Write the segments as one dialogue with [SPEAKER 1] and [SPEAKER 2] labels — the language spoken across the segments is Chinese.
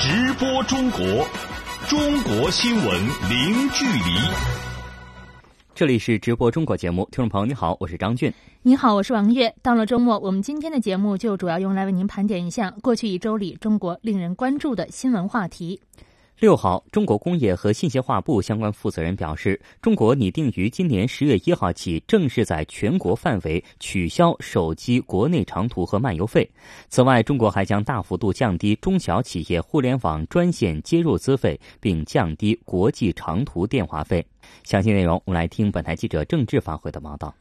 [SPEAKER 1] 直播中国，中国新闻零距离。
[SPEAKER 2] 这里是直播中国节目，听众朋友你好，我是张俊。
[SPEAKER 3] 你好，我是王悦。到了周末，我们今天的节目就主要用来为您盘点一下过去一周里中国令人关注的新闻话题。
[SPEAKER 2] 六号，中国工业和信息化部相关负责人表示，中国拟定于今年十月一号起正式在全国范围取消手机国内长途和漫游费。此外，中国还将大幅度降低中小企业互联网专线接入资费，并降低国际长途电话费。详细内容，我们来听本台记者郑智发回的报道。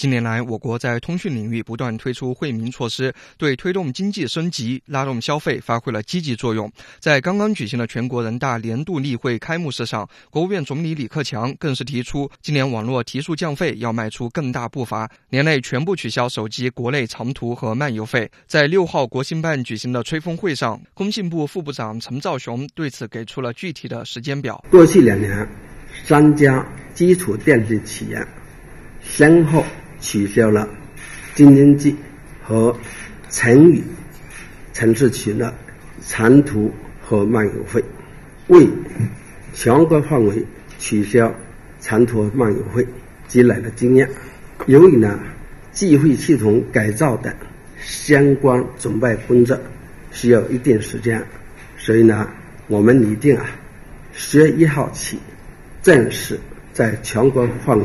[SPEAKER 4] 近年来，我国在通讯领域不断推出惠民措施，对推动经济升级、拉动消费发挥了积极作用。在刚刚举行的全国人大年度例会开幕式上，国务院总理李克强更是提出，今年网络提速降费要迈出更大步伐，年内全部取消手机国内长途和漫游费。在六号国新办举行的吹风会上，工信部副部长陈肇雄对此给出了具体的时间表。
[SPEAKER 5] 过去两年，三家基础电信企业先后。取消了京津冀和成渝城市区的长途和漫游费，为全国范围取消长途漫游费积累了经验。由于呢，计费系统改造等相关准备工作需要一定时间，所以呢，我们拟定啊，十月一号起正式在全国范围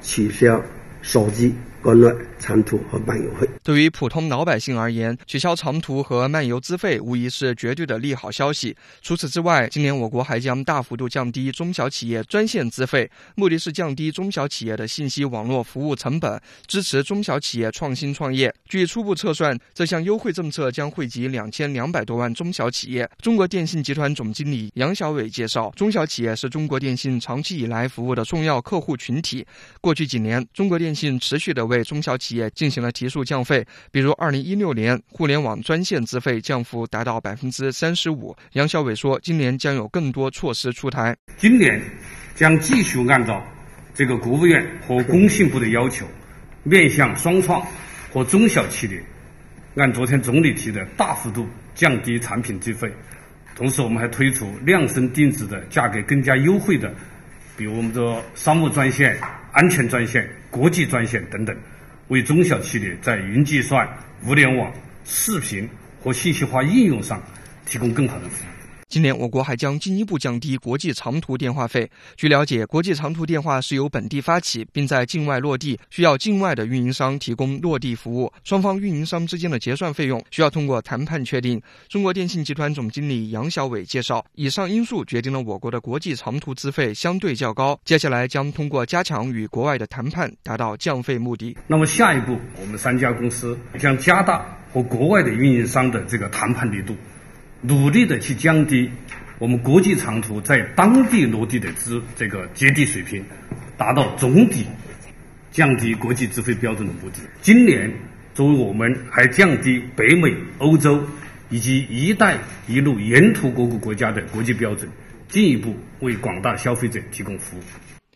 [SPEAKER 5] 取消。手机国内长途和漫游费。
[SPEAKER 4] 对于普通老百姓而言，取消长途和漫游资费无疑是绝对的利好消息。除此之外，今年我国还将大幅度降低中小企业专线资费，目的是降低中小企业的信息网络服务成本，支持中小企业创新创业。据初步测算，这项优惠政策将惠及两千两百多万中小企业。中国电信集团总经理杨小伟介绍，中小企业是中国电信长期以来服务的重要客户群体。过去几年，中国电信持续的为对中小企业进行了提速降费，比如二零一六年互联网专线资费降幅达到百分之三十五。杨小伟说，今年将有更多措施出台。
[SPEAKER 6] 今年将继续按照这个国务院和工信部的要求，面向双创和中小企业，按昨天总理提的，大幅度降低产品资费。同时，我们还推出量身定制的价格更加优惠的，比如我们的商务专线。安全专线、国际专线等等，为中小企业在云计算、物联网、视频和信息化应用上提供更好的服务。
[SPEAKER 4] 今年，我国还将进一步降低国际长途电话费。据了解，国际长途电话是由本地发起，并在境外落地，需要境外的运营商提供落地服务。双方运营商之间的结算费用需要通过谈判确定。中国电信集团总经理杨小伟介绍，以上因素决定了我国的国际长途资费相对较高。接下来将通过加强与国外的谈判，达到降费目的。
[SPEAKER 6] 那么下一步，我们三家公司将加大和国外的运营商的这个谈判力度。努力的去降低我们国际长途在当地落地的资这个接地水平，达到总体降低国际资费标准的目的。今年，作为我们还降低北美、欧洲以及“一带一路”沿途各个国家的国际标准，进一步为广大消费者提供服务。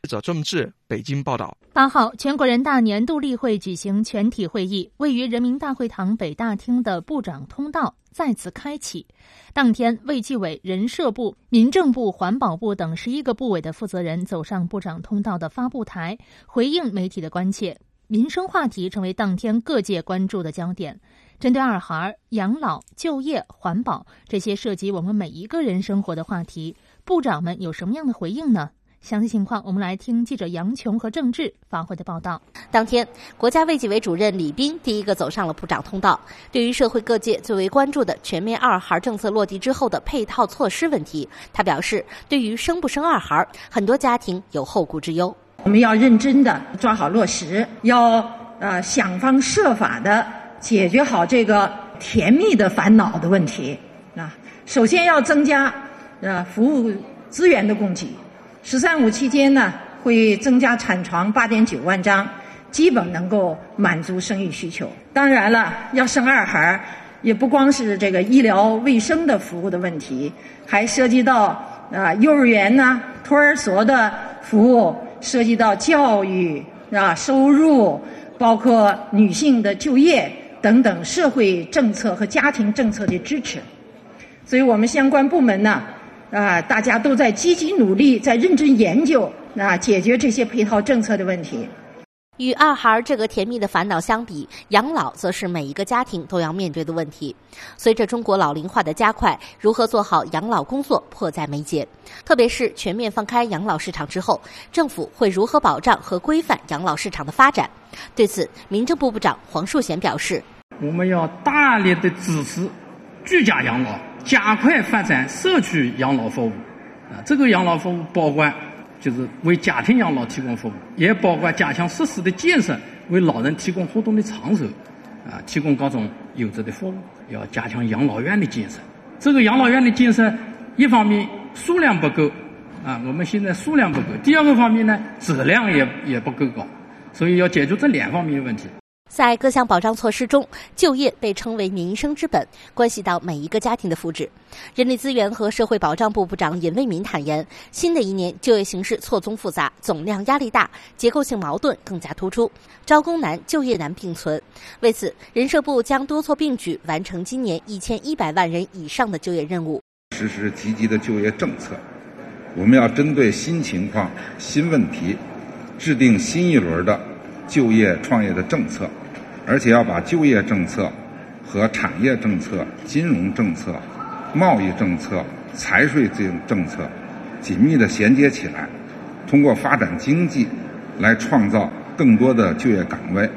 [SPEAKER 4] 记者郑智北京报道。
[SPEAKER 3] 八号，全国人大年度例会举行全体会议，位于人民大会堂北大厅的部长通道再次开启。当天，卫计委、人社部、民政部、环保部等十一个部委的负责人走上部长通道的发布台，回应媒体的关切。民生话题成为当天各界关注的焦点。针对二孩、养老、就业、环保这些涉及我们每一个人生活的话题，部长们有什么样的回应呢？详细情况，我们来听记者杨琼和郑智发回的报道。
[SPEAKER 7] 当天，国家卫计委主任李斌第一个走上了部长通道。对于社会各界最为关注的全面二孩政策落地之后的配套措施问题，他表示，对于生不生二孩，很多家庭有后顾之忧。
[SPEAKER 8] 我们要认真的抓好落实，要呃想方设法的解决好这个甜蜜的烦恼的问题。啊，首先要增加呃服务资源的供给。“十三五”期间呢，会增加产床八点九万张，基本能够满足生育需求。当然了，要生二孩也不光是这个医疗卫生的服务的问题，还涉及到啊幼儿园呐、托儿所的服务，涉及到教育啊、收入，包括女性的就业等等社会政策和家庭政策的支持。所以我们相关部门呢，啊，大家都在积极努力，在认真研究啊，解决这些配套政策的问题。
[SPEAKER 7] 与二孩这个甜蜜的烦恼相比，养老则是每一个家庭都要面对的问题。随着中国老龄化的加快，如何做好养老工作迫在眉睫。特别是全面放开养老市场之后，政府会如何保障和规范养老市场的发展？对此，民政部部长黄树贤表示：“
[SPEAKER 6] 我们要大力的支持居家养老，加快发展社区养老服务。啊，这个养老服务包括。”就是为家庭养老提供服务，也包括加强设施的建设，为老人提供活动的场所，啊，提供各种优质的服务。要加强养老院的建设。这个养老院的建设，一方面数量不够，啊，我们现在数量不够；第二个方面呢，质量也也不够高，所以要解决这两方面的问题。
[SPEAKER 7] 在各项保障措施中，就业被称为民生之本，关系到每一个家庭的福祉。人力资源和社会保障部部长尹卫民坦言，新的一年就业形势错综复杂，总量压力大，结构性矛盾更加突出，招工难、就业难并存。为此，人社部将多措并举，完成今年一千一百万人以上的就业任务。
[SPEAKER 9] 实施积极的就业政策，我们要针对新情况、新问题，制定新一轮的。就业创业的政策，而且要把就业政策和产业政策、金融政策、贸易政策、财税政政策紧密的衔接起来，通过发展经济来创造更多的就业岗位。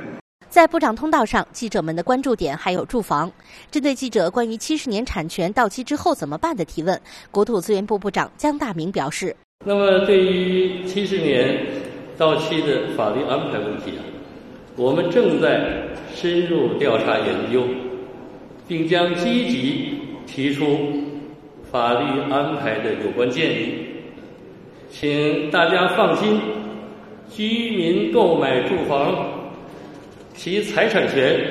[SPEAKER 7] 在部长通道上，记者们的关注点还有住房。针对记者关于七十年产权到期之后怎么办的提问，国土资源部部长姜大明表示：“
[SPEAKER 10] 那么对于七十年。”到期的法律安排问题啊，我们正在深入调查研究，并将积极提出法律安排的有关建议。请大家放心，居民购买住房，其财产权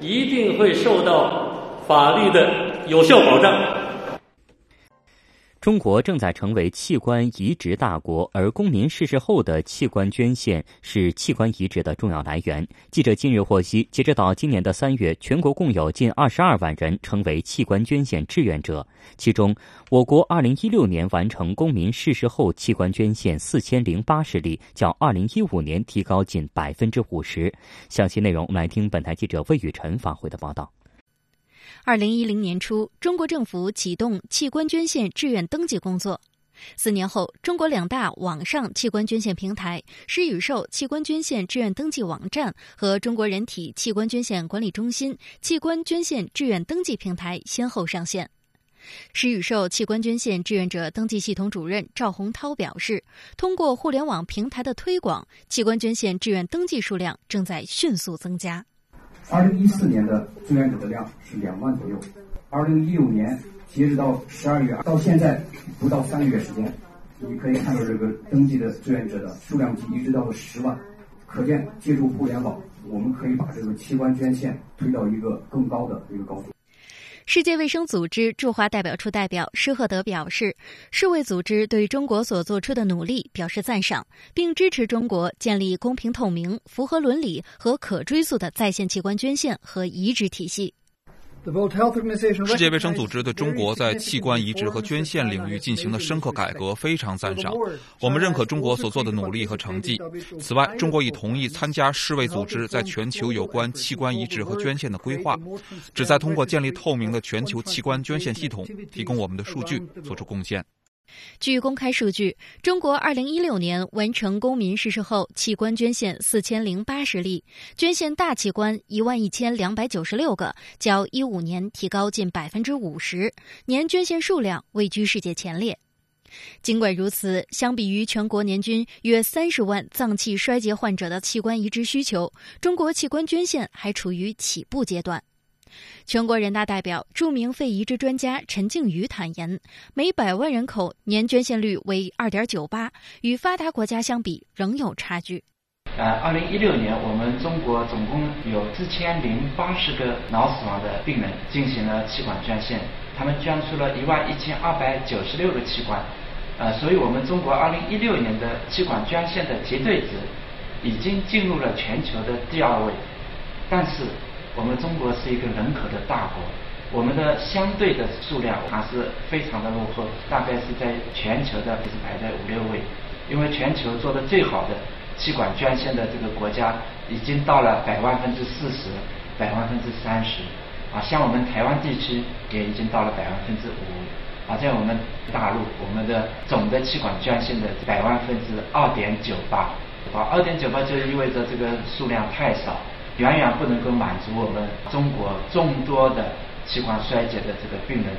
[SPEAKER 10] 一定会受到法律的有效保障。
[SPEAKER 2] 中国正在成为器官移植大国，而公民逝世后的器官捐献是器官移植的重要来源。记者近日获悉，截止到今年的三月，全国共有近二十二万人成为器官捐献志愿者，其中，我国二零一六年完成公民逝世后器官捐献四千零八十例，较二零一五年提高近百分之五十。详细内容，我们来听本台记者魏雨辰发回的报道。
[SPEAKER 11] 二零一零年初，中国政府启动器官捐献志愿登记工作。四年后，中国两大网上器官捐献平台“施与受”器官捐献志愿登记网站和中国人体器官捐献管理中心器官捐献志愿登记平台先后上线。施与受器官捐献志愿者登记系统主任赵洪涛表示，通过互联网平台的推广，器官捐献志愿登记数量正在迅速增加。
[SPEAKER 12] 二零一四年的志愿者的量是两万左右，二零一六年截止到十二月到现在不到三个月时间，你可以看到这个登记的志愿者的数量级一直到了十万，可见借助互联网，我们可以把这个器官捐献推到一个更高的一个高度。
[SPEAKER 11] 世界卫生组织驻华代表处代表施赫德表示，世卫组织对中国所做出的努力表示赞赏，并支持中国建立公平透明、符合伦理和可追溯的在线器官捐献和移植体系。
[SPEAKER 13] 世界卫生组织对中国在器官移植和捐献领域进行的深刻改革非常赞赏，我们认可中国所做的努力和成绩。此外，中国已同意参加世卫组织在全球有关器官移植和捐献的规划，旨在通过建立透明的全球器官捐献系统，提供我们的数据，做出贡献。
[SPEAKER 11] 据公开数据，中国2016年完成公民逝世后器官捐献4080例，捐献大器官11296个，较15年提高近50%，年捐献数量位居世界前列。尽管如此，相比于全国年均约30万脏器衰竭患者的器官移植需求，中国器官捐献还处于起步阶段。全国人大代表、著名肺移植专家陈静瑜坦言，每百万人口年捐献率为二点九八，与发达国家相比仍有差距。
[SPEAKER 14] 呃，二零一六年我们中国总共有四千零八十个脑死亡的病人进行了器官捐献，他们捐出了一万一千二百九十六个器官，呃，所以我们中国二零一六年的器官捐献的绝对值已经进入了全球的第二位，但是。我们中国是一个人口的大国，我们的相对的数量还是非常的落后，大概是在全球的就是排在五六位。因为全球做的最好的气管捐献的这个国家，已经到了百万分之四十、百万分之三十。啊，像我们台湾地区也已经到了百万分之五。啊，在我们大陆，我们的总的气管捐献的百万分之二点九八。啊，二点九八就意味着这个数量太少，远远不能够满足我们中国众多的器官衰竭的这个病人。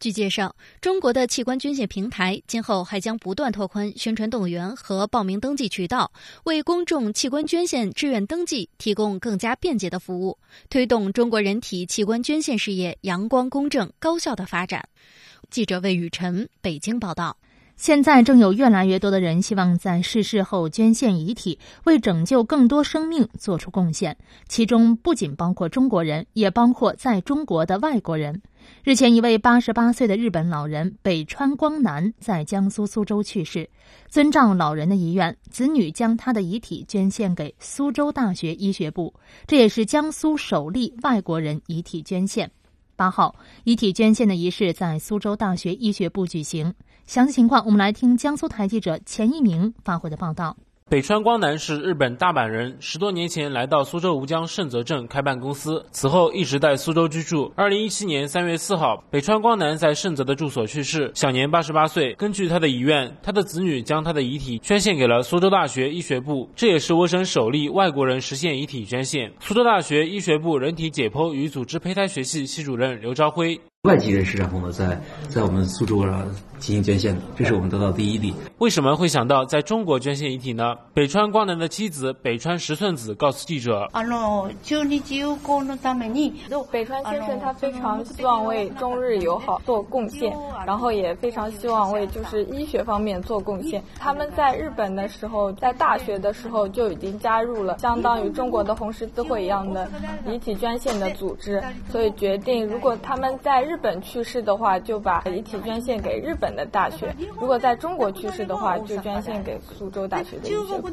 [SPEAKER 11] 据介绍，中国的器官捐献平台今后还将不断拓宽宣传动员和报名登记渠道，为公众器官捐献志愿登记提供更加便捷的服务，推动中国人体器官捐献事业阳光、公正、高效的发展。记者魏雨晨北京报道。
[SPEAKER 3] 现在正有越来越多的人希望在逝世后捐献遗体，为拯救更多生命做出贡献。其中不仅包括中国人，也包括在中国的外国人。日前，一位八十八岁的日本老人北川光南在江苏苏州去世。遵照老人的遗愿，子女将他的遗体捐献给苏州大学医学部，这也是江苏首例外国人遗体捐献。八号，遗体捐献的仪式在苏州大学医学部举行。详细情况，我们来听江苏台记者钱一鸣发回的报道。
[SPEAKER 15] 北川光南是日本大阪人，十多年前来到苏州吴江盛泽镇开办公司，此后一直在苏州居住。二零一七年三月四号，北川光南在盛泽的住所去世，享年八十八岁。根据他的遗愿，他的子女将他的遗体捐献给了苏州大学医学部，这也是我省首例外国人实现遗体捐献。苏州大学医学部人体解剖与组织胚胎学系系主任刘朝辉。
[SPEAKER 16] 外籍人士，然后呢，在在我们苏州啊进行捐献的，这是我们得到第一例。
[SPEAKER 15] 为什么会想到在中国捐献遗体呢？北川光南的妻子北川石寸子告诉记者：“啊
[SPEAKER 17] 北川先生他非常希望为中日友好做贡献，然后也非常希望为就是医学方面做贡献。他们在日本的时候，在大学的时候就已经加入了相当于中国的红十字会一样的遗体捐献的组织，所以决定如果他们在日。”日本去世的话，就把遗体捐献给日本的大学；如果在中国去世的话，就捐献给苏州大学的医学部。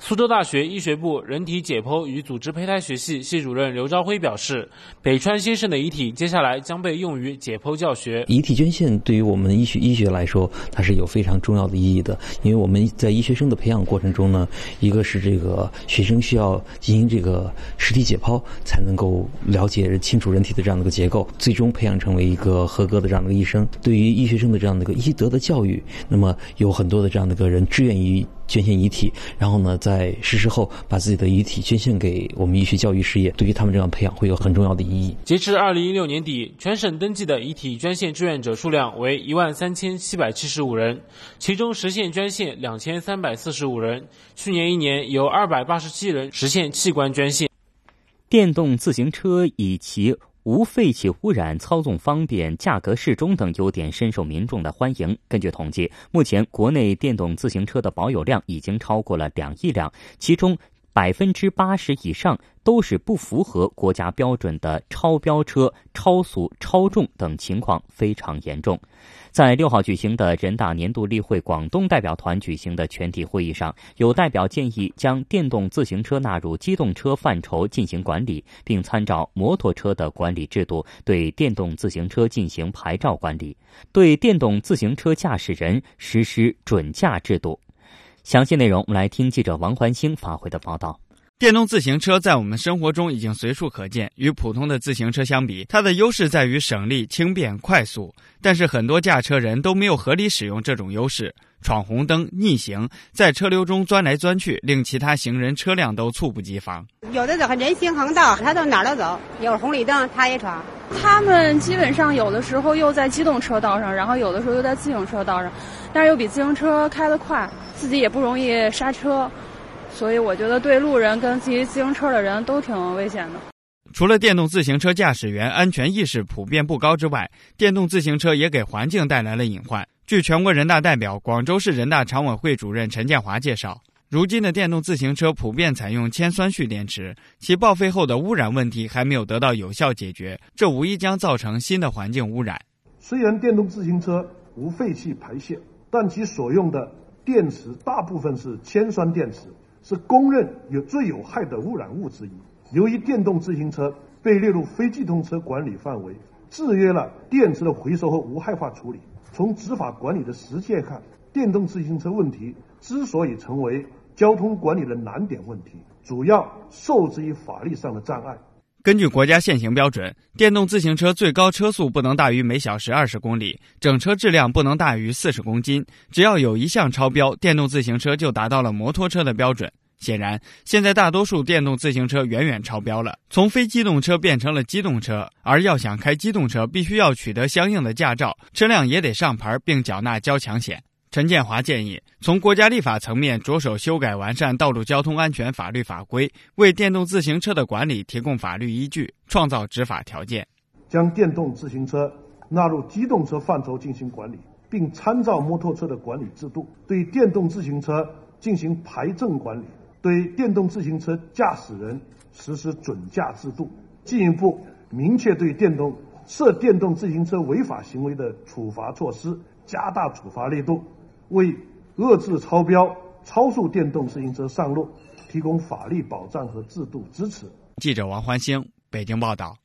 [SPEAKER 15] 苏州大学医学部人体解剖与组织胚胎学系系主任刘朝辉表示，北川先生的遗体接下来将被用于解剖教学。
[SPEAKER 16] 遗体捐献对于我们医学医学来说，它是有非常重要的意义的，因为我们在医学生的培养过程中呢，一个是这个学生需要进行这个实体解剖，才能够了解清楚。主人体的这样的一个结构，最终培养成为一个合格的这样的一个医生。对于医学生的这样的一个医德的教育，那么有很多的这样的一个人志愿于捐献遗体，然后呢，在逝世后把自己的遗体捐献给我们医学教育事业，对于他们这样培养会有很重要的意义。
[SPEAKER 15] 截至二零一六年底，全省登记的遗体捐献志愿者数量为一万三千七百七十五人，其中实现捐献两千三百四十五人。去年一年有二百八十七人实现器官捐献。
[SPEAKER 2] 电动自行车以其无废气污染、操纵方便、价格适中等优点深受民众的欢迎。根据统计，目前国内电动自行车的保有量已经超过了两亿辆，其中百分之八十以上都是不符合国家标准的超标车、超速、超重等情况非常严重。在六号举行的人大年度例会广东代表团举行的全体会议上，有代表建议将电动自行车纳入机动车范畴进行管理，并参照摩托车的管理制度，对电动自行车进行牌照管理，对电动自行车驾驶人实施准驾制度。详细内容，我们来听记者王环星发回的报道。
[SPEAKER 18] 电动自行车在我们生活中已经随处可见。与普通的自行车相比，它的优势在于省力、轻便、快速。但是很多驾车人都没有合理使用这种优势，闯红灯、逆行，在车流中钻来钻去，令其他行人、车辆都猝不及防。
[SPEAKER 19] 有的走人行横道，他到哪儿都走，有红绿灯他也闯。
[SPEAKER 20] 他们基本上有的时候又在机动车道上，然后有的时候又在自行车道上，但是又比自行车开得快，自己也不容易刹车。所以我觉得对路人跟骑自行车的人都挺危险的。
[SPEAKER 18] 除了电动自行车驾驶员安全意识普遍不高之外，电动自行车也给环境带来了隐患。据全国人大代表、广州市人大常委会主任陈建华介绍，如今的电动自行车普遍采用铅酸蓄电池，其报废后的污染问题还没有得到有效解决，这无疑将造成新的环境污染。
[SPEAKER 21] 虽然电动自行车无废气排泄，但其所用的电池大部分是铅酸电池。是公认有最有害的污染物之一。由于电动自行车被列入非机动车管理范围，制约了电池的回收和无害化处理。从执法管理的实践看，电动自行车问题之所以成为交通管理的难点问题，主要受制于法律上的障碍。
[SPEAKER 18] 根据国家现行标准，电动自行车最高车速不能大于每小时二十公里，整车质量不能大于四十公斤。只要有一项超标，电动自行车就达到了摩托车的标准。显然，现在大多数电动自行车远远超标了，从非机动车变成了机动车。而要想开机动车，必须要取得相应的驾照，车辆也得上牌并缴纳交强险。陈建华建议，从国家立法层面着手修改完善道路交通安全法律法规，为电动自行车的管理提供法律依据，创造执法条件。
[SPEAKER 21] 将电动自行车纳入机动车范畴进行管理，并参照摩托车的管理制度，对电动自行车进行牌证管理，对电动自行车驾驶人实施准驾制度，进一步明确对电动涉电动自行车违法行为的处罚措施，加大处罚力度。为遏制超标、超速电动自行车上路提供法律保障和制度支持。
[SPEAKER 18] 记者王欢星北京报道。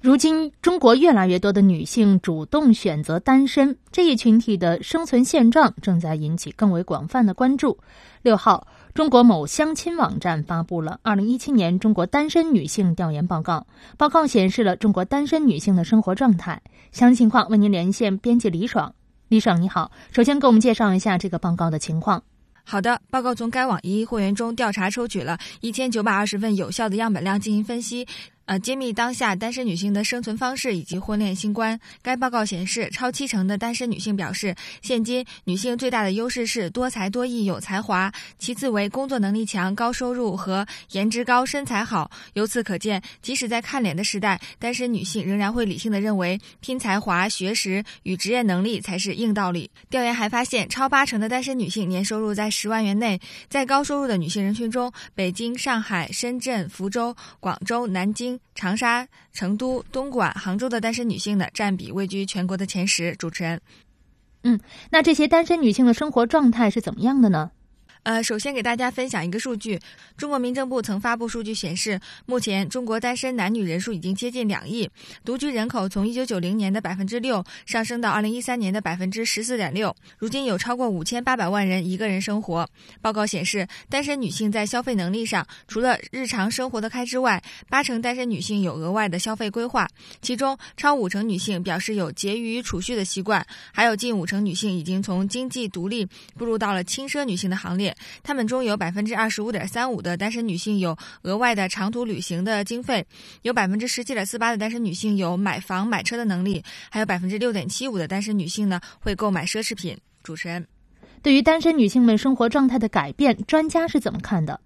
[SPEAKER 3] 如今，中国越来越多的女性主动选择单身，这一群体的生存现状正在引起更为广泛的关注。六号，中国某相亲网站发布了《二零一七年中国单身女性调研报告》，报告显示了中国单身女性的生活状态。详细情况为您连线编辑李爽。李爽，你好。首先，给我们介绍一下这个报告的情况。
[SPEAKER 22] 好的，报告从该网一会员中调查抽取了一千九百二十份有效的样本量进行分析。呃，揭秘当下单身女性的生存方式以及婚恋新观。该报告显示，超七成的单身女性表示，现今女性最大的优势是多才多艺、有才华，其次为工作能力强、高收入和颜值高、身材好。由此可见，即使在看脸的时代，单身女性仍然会理性的认为，拼才华、学识与职业能力才是硬道理。调研还发现，超八成的单身女性年收入在十万元内。在高收入的女性人群中，北京、上海、深圳、福州、广州、南京。长沙、成都、东莞、杭州的单身女性的，占比位居全国的前十。主持人，
[SPEAKER 3] 嗯，那这些单身女性的生活状态是怎么样的呢？
[SPEAKER 22] 呃，首先给大家分享一个数据，中国民政部曾发布数据显示，目前中国单身男女人数已经接近两亿，独居人口从一九九零年的百分之六上升到二零一三年的百分之十四点六，如今有超过五千八百万人一个人生活。报告显示，单身女性在消费能力上，除了日常生活的开支外，八成单身女性有额外的消费规划，其中超五成女性表示有节余储蓄的习惯，还有近五成女性已经从经济独立步入到了轻奢女性的行列。他们中有百分之二十五点三五的单身女性有额外的长途旅行的经费，有百分之十七点四八的单身女性有买房买车的能力，还有百分之六点七五的单身女性呢会购买奢侈品。主持人，
[SPEAKER 3] 对于单身女性们生活状态的改变，专家是怎么看的？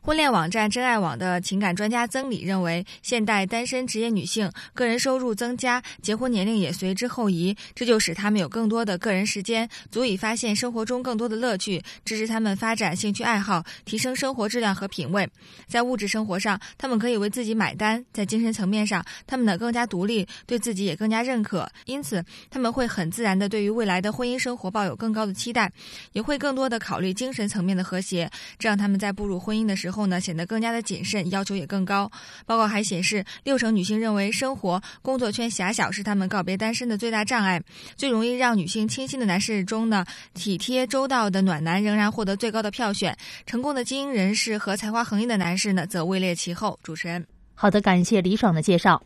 [SPEAKER 22] 婚恋网站真爱网的情感专家曾理认为，现代单身职业女性个人收入增加，结婚年龄也随之后移，这就使她们有更多的个人时间，足以发现生活中更多的乐趣，支持她们发展兴趣爱好，提升生活质量和品味。在物质生活上，她们可以为自己买单；在精神层面上，她们呢更加独立，对自己也更加认可，因此他们会很自然的对于未来的婚姻生活抱有更高的期待，也会更多的考虑精神层面的和谐，这让他们在步入婚姻的。时候呢，显得更加的谨慎，要求也更高。报告还显示，六成女性认为生活工作圈狭小是她们告别单身的最大障碍。最容易让女性倾心的男士中呢，体贴周到的暖男仍然获得最高的票选。成功的精英人士和才华横溢的男士呢，则位列其后。主持人，
[SPEAKER 3] 好的，感谢李爽的介绍。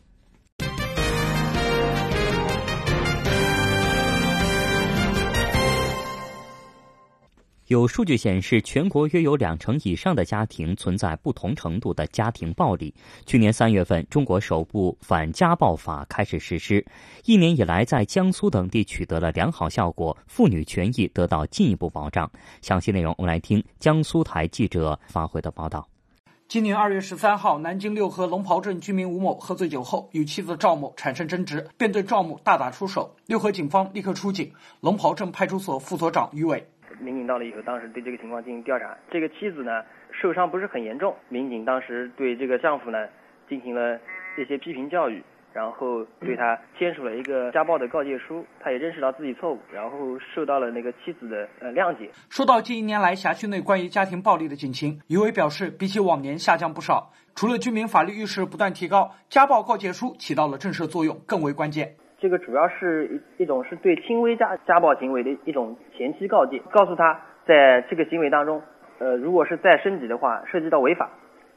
[SPEAKER 2] 有数据显示，全国约有两成以上的家庭存在不同程度的家庭暴力。去年三月份，中国首部反家暴法开始实施，一年以来，在江苏等地取得了良好效果，妇女权益得到进一步保障。详细内容，我们来听江苏台记者发回的报道。
[SPEAKER 23] 今年二月十三号，南京六合龙袍镇居民吴某喝醉酒后与妻子赵某产生争执，便对赵某大打出手。六合警方立刻出警，龙袍镇派出所副所长于伟。
[SPEAKER 24] 民警到了以后，当时对这个情况进行调查。这个妻子呢，受伤不是很严重。民警当时对这个丈夫呢，进行了一些批评教育。然后对他签署了一个家暴的告诫书，他也认识到自己错误，然后受到了那个妻子的呃谅解。
[SPEAKER 23] 说到近一年来辖区内关于家庭暴力的警情，余伟表示，比起往年下降不少。除了居民法律意识不断提高，家暴告诫书起到了震慑作用，更为关键。
[SPEAKER 24] 这个主要是一一种是对轻微家家暴行为的一种前期告诫，告诉他在这个行为当中，呃，如果是再升级的话，涉及到违法，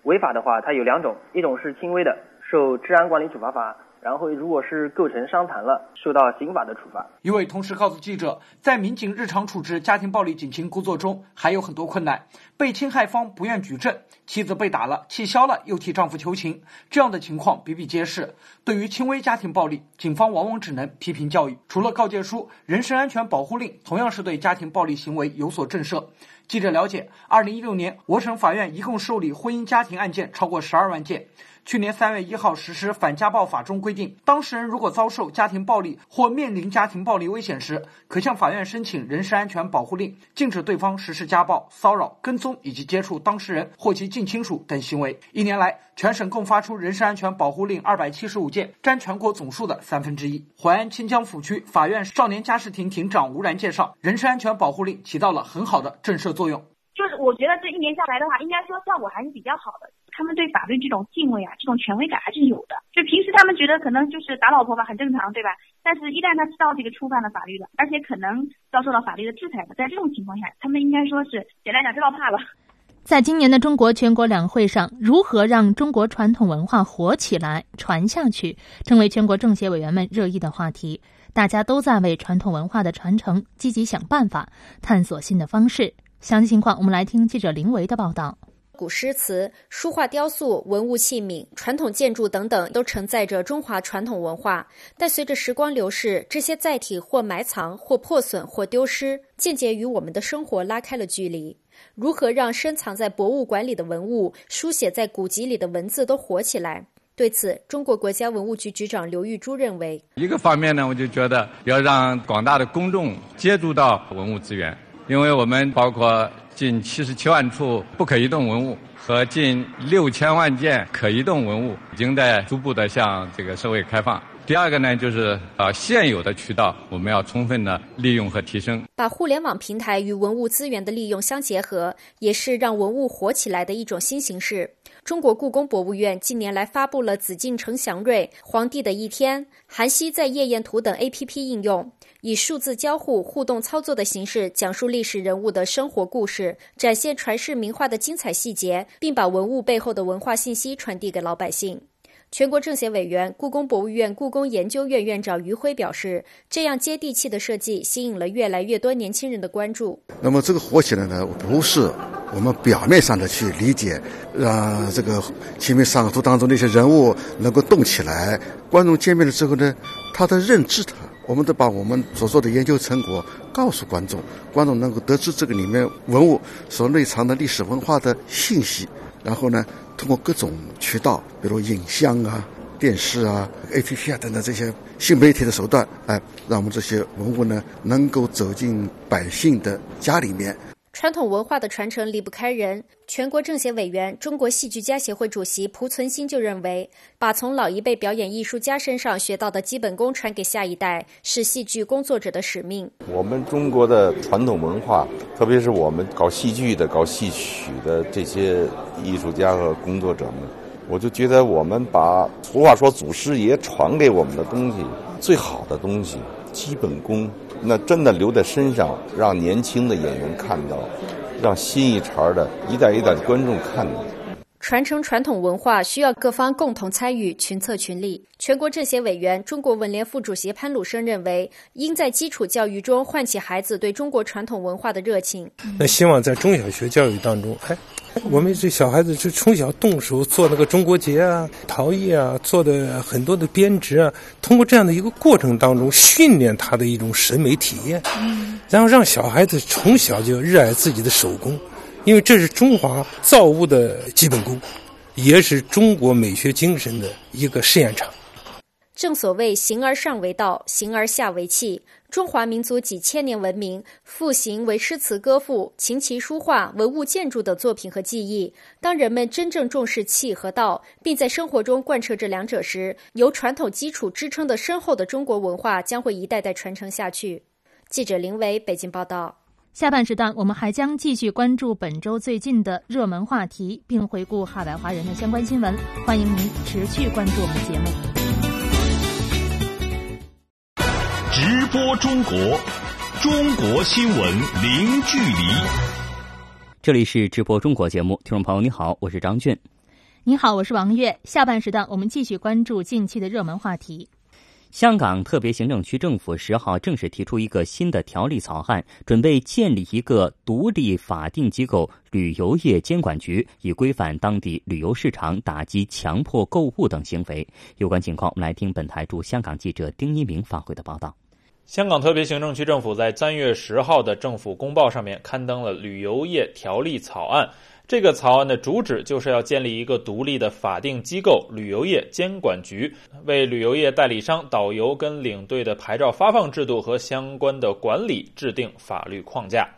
[SPEAKER 24] 违法的话它有两种，一种是轻微的，受治安管理处罚法。然后，如果是构成伤残了，受到刑法的处罚。
[SPEAKER 23] 余伟同时告诉记者，在民警日常处置家庭暴力警情工作中，还有很多困难。被侵害方不愿举证，妻子被打了，气消了，又替丈夫求情，这样的情况比比皆是。对于轻微家庭暴力，警方往往只能批评教育。除了告诫书，人身安全保护令同样是对家庭暴力行为有所震慑。记者了解，二零一六年，我省法院一共受理婚姻家庭案件超过十二万件。去年三月一号实施反家暴法中规定，当事人如果遭受家庭暴力或面临家庭暴力危险时，可向法院申请人身安全保护令，禁止对方实施家暴、骚扰、跟踪以及接触当事人或其近亲属等行为。一年来，全省共发出人身安全保护令二百七十五件，占全国总数的三分之一。淮安清江府区法院少年家事庭庭长吴然介绍，人身安全保护令起到了很好的震慑作用。
[SPEAKER 25] 就是我觉得这一年下来的话，应该说效果还是比较好的。他们对法律这种敬畏啊，这种权威感还是有的。就平时他们觉得可能就是打老婆吧，很正常，对吧？但是，一旦他知道这个触犯了法律了，而且可能遭受到法律的制裁的，在这种情况下，他们应该说是简单讲知道怕了。
[SPEAKER 3] 在今年的中国全国两会上，如何让中国传统文化活起来、传下去，成为全国政协委员们热议的话题。大家都在为传统文化的传承积极想办法，探索新的方式。详细情况，我们来听记者林维的报道。
[SPEAKER 26] 古诗词、书画、雕塑、文物器皿、传统建筑等等，都承载着中华传统文化。但随着时光流逝，这些载体或埋藏、或破损、或丢失，间接与我们的生活拉开了距离。如何让深藏在博物馆里的文物、书写在古籍里的文字都活起来？对此，中国国家文物局局长刘玉珠认为，
[SPEAKER 27] 一个方面呢，我就觉得要让广大的公众接触到文物资源。因为我们包括近七十七万处不可移动文物和近六千万件可移动文物，已经在逐步的向这个社会开放。第二个呢，就是啊，现有的渠道我们要充分的利用和提升，
[SPEAKER 26] 把互联网平台与文物资源的利用相结合，也是让文物活起来的一种新形式。中国故宫博物院近年来发布了《紫禁城祥瑞》《皇帝的一天》《韩熙载夜宴图》等 APP 应用。以数字交互、互动操作的形式讲述历史人物的生活故事，展现传世名画的精彩细节，并把文物背后的文化信息传递给老百姓。全国政协委员、故宫博物院故宫研究院院长于辉表示，这样接地气的设计吸引了越来越多年轻人的关注。
[SPEAKER 28] 那么这个火起来呢，不是我们表面上的去理解，让这个《清明上河图》当中那些人物能够动起来，观众见面了之后呢，他的认知他。我们都把我们所做的研究成果告诉观众，观众能够得知这个里面文物所内藏的历史文化的信息，然后呢，通过各种渠道，比如影像啊、电视啊、APP 啊等等这些新媒体的手段，哎，让我们这些文物呢能够走进百姓的家里面。
[SPEAKER 26] 传统文化的传承离不开人。全国政协委员、中国戏剧家协会主席蒲存昕就认为，把从老一辈表演艺术家身上学到的基本功传给下一代，是戏剧工作者的使命。
[SPEAKER 29] 我们中国的传统文化，特别是我们搞戏剧的、搞戏曲的这些艺术家和工作者们，我就觉得我们把俗话说祖师爷传给我们的东西，最好的东西，基本功。那真的留在身上，让年轻的演员看到，让新一茬的一代一代的观众看到。
[SPEAKER 26] 传承传统文化需要各方共同参与，群策群力。全国政协委员、中国文联副主席潘鲁生认为，应在基础教育中唤起孩子对中国传统文化的热情。
[SPEAKER 30] 那希望在中小学教育当中，哎，我们这小孩子就从小动手做那个中国结啊、陶艺啊，做的很多的编织啊，通过这样的一个过程当中，训练他的一种审美体验，然后让小孩子从小就热爱自己的手工。因为这是中华造物的基本功，也是中国美学精神的一个试验场。
[SPEAKER 26] 正所谓“形而上为道，形而下为器”。中华民族几千年文明，复形为诗词歌赋、琴棋书画、文物建筑等作品和技艺。当人们真正重视气和道，并在生活中贯彻这两者时，由传统基础支撑的深厚的中国文化将会一代代传承下去。记者林伟北京报道。
[SPEAKER 3] 下半时段，我们还将继续关注本周最近的热门话题，并回顾海外华人的相关新闻。欢迎您持续关注我们的节目。
[SPEAKER 31] 直播中国，中国新闻零距离。
[SPEAKER 2] 这里是直播中国节目，听众朋友你好，我是张俊。
[SPEAKER 3] 你好，我是王悦。下半时段，我们继续关注近期的热门话题。
[SPEAKER 2] 香港特别行政区政府十号正式提出一个新的条例草案，准备建立一个独立法定机构——旅游业监管局，以规范当地旅游市场，打击强迫购物等行为。有关情况，我们来听本台驻香港记者丁一鸣发回的报道。
[SPEAKER 32] 香港特别行政区政府在三月十号的政府公报上面刊登了旅游业条例草案。这个草案的主旨就是要建立一个独立的法定机构——旅游业监管局，为旅游业代理商、导游跟领队的牌照发放制度和相关的管理制定法律框架。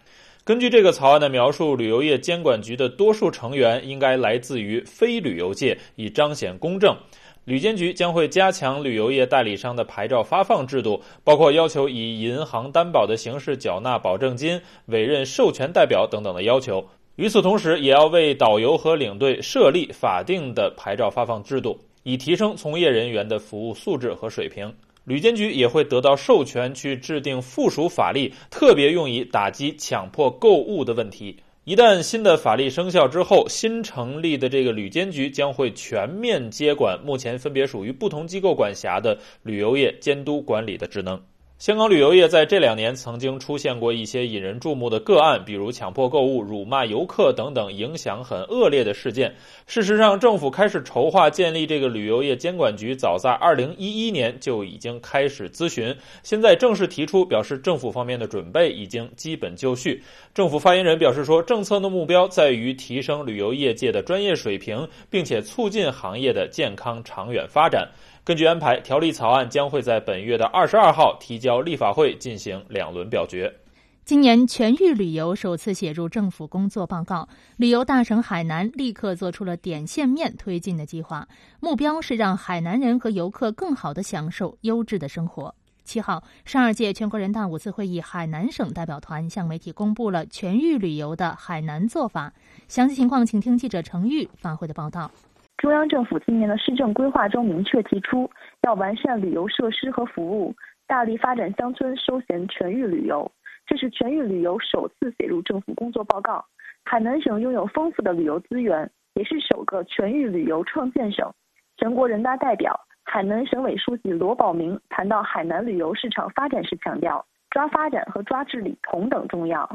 [SPEAKER 32] 根据这个草案的描述，旅游业监管局的多数成员应该来自于非旅游界，以彰显公正。旅监局将会加强旅游业代理商的牌照发放制度，包括要求以银行担保的形式缴纳保证金、委任授权代表等等的要求。与此同时，也要为导游和领队设立法定的牌照发放制度，以提升从业人员的服务素质和水平。旅监局也会得到授权去制定附属法律，特别用以打击强迫购物的问题。一旦新的法律生效之后，新成立的这个旅监局将会全面接管目前分别属于不同机构管辖的旅游业监督管理的职能。香港旅游业在这两年曾经出现过一些引人注目的个案，比如强迫购物、辱骂游客等等影响很恶劣的事件。事实上，政府开始筹划建立这个旅游业监管局，早在2011年就已经开始咨询，现在正式提出，表示政府方面的准备已经基本就绪。政府发言人表示说，政策的目标在于提升旅游业界的专业水平，并且促进行业的健康长远发展。根据安排，条例草案将会在本月的二十二号提交立法会进行两轮表决。
[SPEAKER 3] 今年全域旅游首次写入政府工作报告，旅游大省海南立刻做出了点线面推进的计划，目标是让海南人和游客更好的享受优质的生活。七号，十二届全国人大五次会议海南省代表团向媒体公布了全域旅游的海南做法，详细情况请听记者程玉发回的报道。
[SPEAKER 33] 中央政府今年的施政规划中明确提出，要完善旅游设施和服务，大力发展乡村休闲全域旅游。这是全域旅游首次写入政府工作报告。海南省拥有丰富的旅游资源，也是首个全域旅游创建省。全国人大代表、海南省委书记罗宝明谈到海南旅游市场发展时强调，抓发展和抓治理同等重要。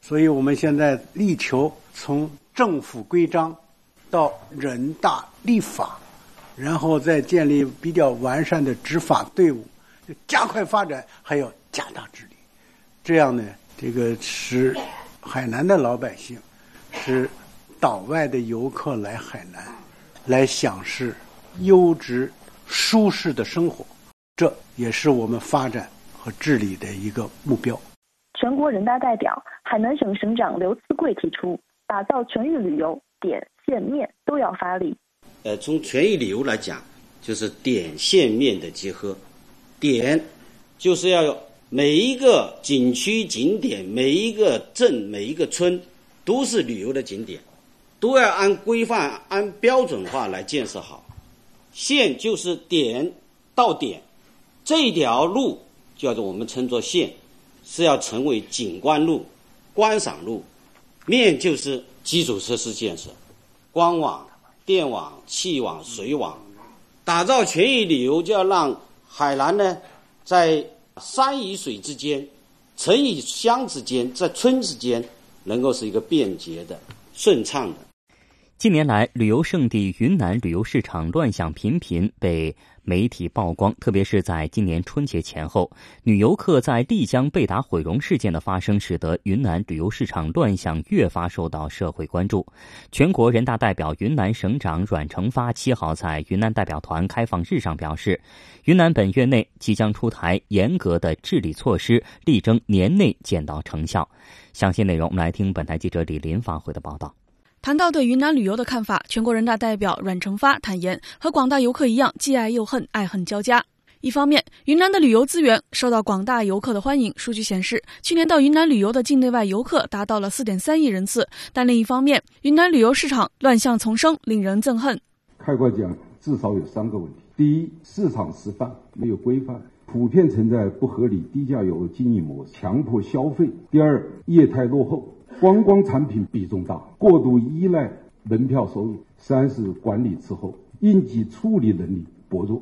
[SPEAKER 34] 所以我们现在力求从政府规章。到人大立法，然后再建立比较完善的执法队伍，加快发展，还要加大治理。这样呢，这个使海南的老百姓，使岛外的游客来海南，来享受优质、舒适的生活，这也是我们发展和治理的一个目标。
[SPEAKER 33] 全国人大代表、海南省省长刘赐贵提出，打造全域旅游点。线面都要发力。
[SPEAKER 35] 呃，从全域旅游来讲，就是点线面的结合。点就是要有每一个景区景点、每一个镇、每一个村都是旅游的景点，都要按规范、按标准化来建设好。线就是点到点，这条路叫做我们称作线，是要成为景观路、观赏路。面就是基础设施建设。官网、电网、气网、水网，打造全域旅游，就要让海南呢，在山与水之间、城与乡之间、在村之间，能够是一个便捷的、顺畅的。
[SPEAKER 2] 近年来，旅游胜地云南旅游市场乱象频频被媒体曝光，特别是在今年春节前后，女游客在丽江被打毁容事件的发生，使得云南旅游市场乱象越发受到社会关注。全国人大代表、云南省长阮成发七号在云南代表团开放日上表示，云南本月内即将出台严格的治理措施，力争年内见到成效。详细内容，我们来听本台记者李林发回的报道。
[SPEAKER 36] 谈到对云南旅游的看法，全国人大代表阮成发坦言，和广大游客一样，既爱又恨，爱恨交加。一方面，云南的旅游资源受到广大游客的欢迎。数据显示，去年到云南旅游的境内外游客达到了四点三亿人次。但另一方面，云南旅游市场乱象丛生，令人憎恨。
[SPEAKER 37] 开国讲，至少有三个问题：第一，市场示范没有规范，普遍存在不合理低价游经营模式，强迫消费；第二，业态落后。观光产品比重大，过度依赖门票收入；三是管理滞后，应急处理能力薄弱。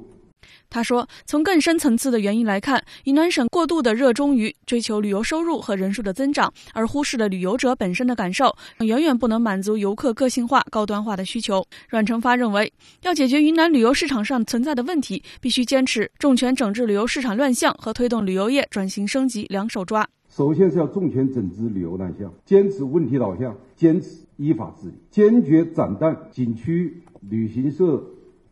[SPEAKER 36] 他说，从更深层次的原因来看，云南省过度的热衷于追求旅游收入和人数的增长，而忽视了旅游者本身的感受，远远不能满足游客个性化、高端化的需求。阮成发认为，要解决云南旅游市场上存在的问题，必须坚持重拳整治旅游市场乱象和推动旅游业转型升级两手抓。
[SPEAKER 37] 首先是要重拳整治旅游乱象，坚持问题导向，坚持依法治理，坚决斩断景区、旅行社、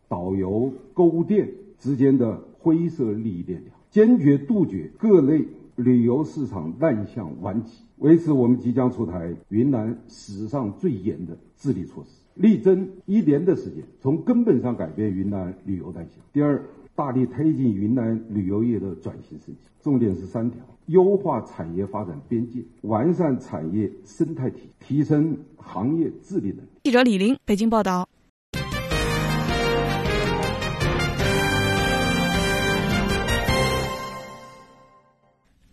[SPEAKER 37] 导游、购物店之间的灰色利益链条，坚决杜绝各类旅游市场乱象顽疾。为此，我们即将出台云南史上最严的治理措施，力争一年的时间，从根本上改变云南旅游乱象。第二，大力推进云南旅游业的转型升级，重点是三条。优化产业发展边界，完善产业生态体，提升行业治理能力。
[SPEAKER 36] 记者李林，北京报道。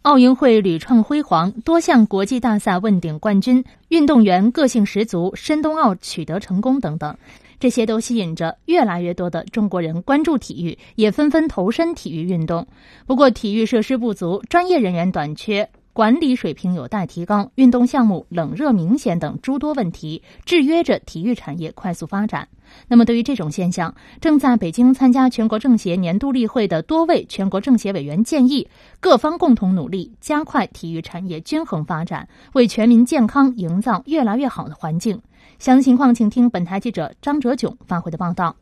[SPEAKER 3] 奥运会屡创辉煌，多项国际大赛问鼎冠军，运动员个性十足，申冬奥取得成功等等。这些都吸引着越来越多的中国人关注体育，也纷纷投身体育运动。不过，体育设施不足，专业人员短缺，管理水平有待提高，运动项目冷热明显等诸多问题，制约着体育产业快速发展。那么，对于这种现象，正在北京参加全国政协年度例会的多位全国政协委员建议，各方共同努力，加快体育产业均衡发展，为全民健康营造越来越好的环境。详细情况，请听本台记者张哲炯发回的报道。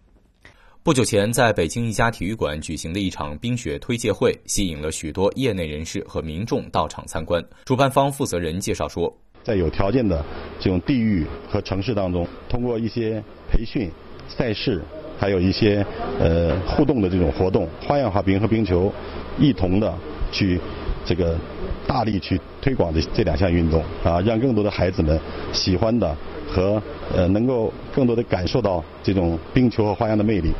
[SPEAKER 38] 不久前，在北京一家体育馆举行的一场冰雪推介会，吸引了许多业内人士和民众到场参观。主办方负责人介绍说，
[SPEAKER 39] 在有条件的这种地域和城市当中，通过一些培训、赛事，还有一些呃互动的这种活动，花样滑冰和冰球一同的去这个。大力去推广这这两项运动啊，让更多的孩子们喜欢的和呃能够更多的感受到这种冰球和花样的魅力。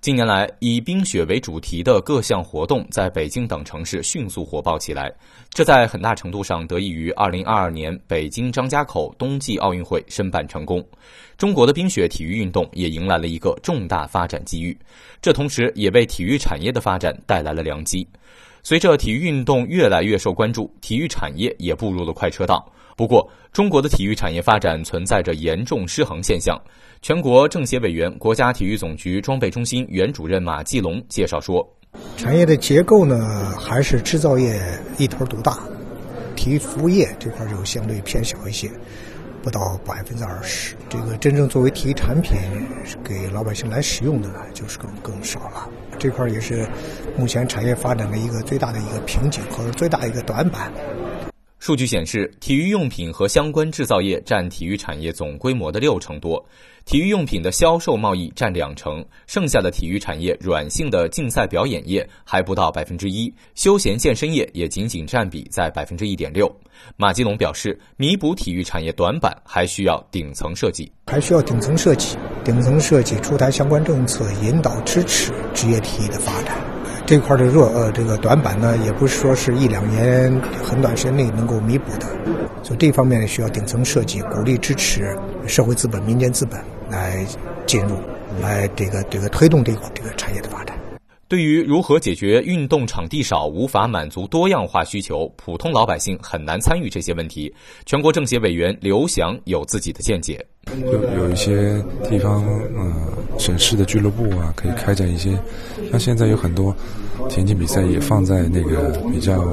[SPEAKER 38] 近年来，以冰雪为主题的各项活动在北京等城市迅速火爆起来，这在很大程度上得益于2022年北京张家口冬季奥运会申办成功。中国的冰雪体育运动也迎来了一个重大发展机遇，这同时也为体育产业的发展带来了良机。随着体育运动越来越受关注，体育产业也步入了快车道。不过，中国的体育产业发展存在着严重失衡现象。全国政协委员、国家体育总局装备中心原主任马继龙介绍说：“
[SPEAKER 35] 产业的结构呢，还是制造业一头独大，体育服务业这块就相对偏小一些，不到百分之二十。这个真正作为体育产品给老百姓来使用的呢，就是更更少了。”这块也是目前产业发展的一个最大的一个瓶颈和最大一个短板。
[SPEAKER 38] 数据显示，体育用品和相关制造业占体育产业总规模的六成多，体育用品的销售贸易占两成，剩下的体育产业软性的竞赛表演业还不到百分之一，休闲健身业也仅仅占比在百分之一点六。马吉龙表示，弥补体育产业短板还需要顶层设计，
[SPEAKER 35] 还需要顶层设计，顶层设计出台相关政策，引导支持职业体育的发展。这块的弱呃，这个短板呢，也不是说是一两年很短时间内能够弥补的，所以这方面需要顶层设计，鼓励支持社会资本、民间资本来进入，来这个这个推动这个这个产业的发展。
[SPEAKER 38] 对于如何解决运动场地少、无法满足多样化需求，普通老百姓很难参与这些问题，全国政协委员刘翔有自己的见解。
[SPEAKER 40] 就有一些地方，呃，省市的俱乐部啊，可以开展一些，像现在有很多田径比赛也放在那个比较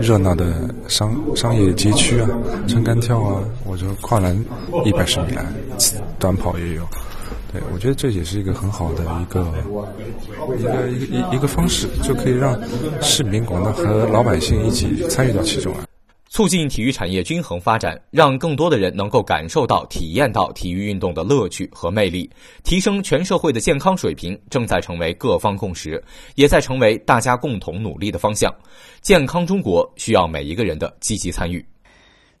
[SPEAKER 40] 热闹的商商业街区啊，撑杆跳啊，或者跨栏一百十米栏，短跑也有。对，我觉得这也是一个很好的一个一个一个一一个方式，就可以让市民广大和老百姓一起参与到其中来。
[SPEAKER 38] 促进体育产业均衡发展，让更多的人能够感受到、体验到体育运动的乐趣和魅力，提升全社会的健康水平，正在成为各方共识，也在成为大家共同努力的方向。健康中国需要每一个人的积极参与。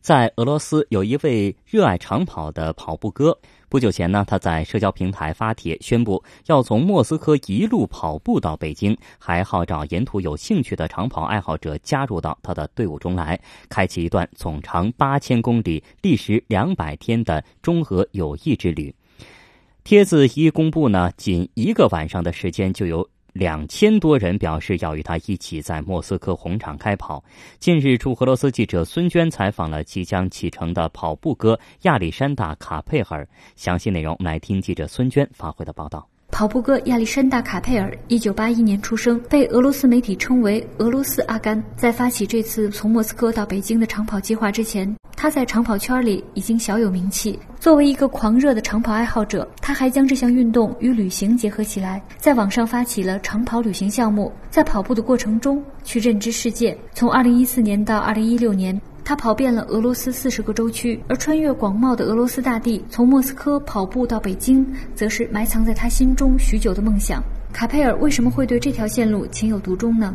[SPEAKER 2] 在俄罗斯，有一位热爱长跑的跑步哥。不久前呢，他在社交平台发帖宣布要从莫斯科一路跑步到北京，还号召沿途有兴趣的长跑爱好者加入到他的队伍中来，开启一段总长八千公里、历时两百天的中俄友谊之旅。帖子一公布呢，仅一个晚上的时间就有。两千多人表示要与他一起在莫斯科红场开跑。近日，驻俄罗斯记者孙娟采访了即将启程的跑步哥亚历山大·卡佩尔。详细内容，来听记者孙娟发回的报道。
[SPEAKER 41] 跑步哥亚历山大·卡佩尔，一九八一年出生，被俄罗斯媒体称为“俄罗斯阿甘”。在发起这次从莫斯科到北京的长跑计划之前，他在长跑圈里已经小有名气。作为一个狂热的长跑爱好者，他还将这项运动与旅行结合起来，在网上发起了长跑旅行项目，在跑步的过程中去认知世界。从二零一四年到二零一六年。他跑遍了俄罗斯四十个州区，而穿越广袤的俄罗斯大地，从莫斯科跑步到北京，则是埋藏在他心中许久的梦想。卡佩尔为什么会对这条线路情有独钟呢？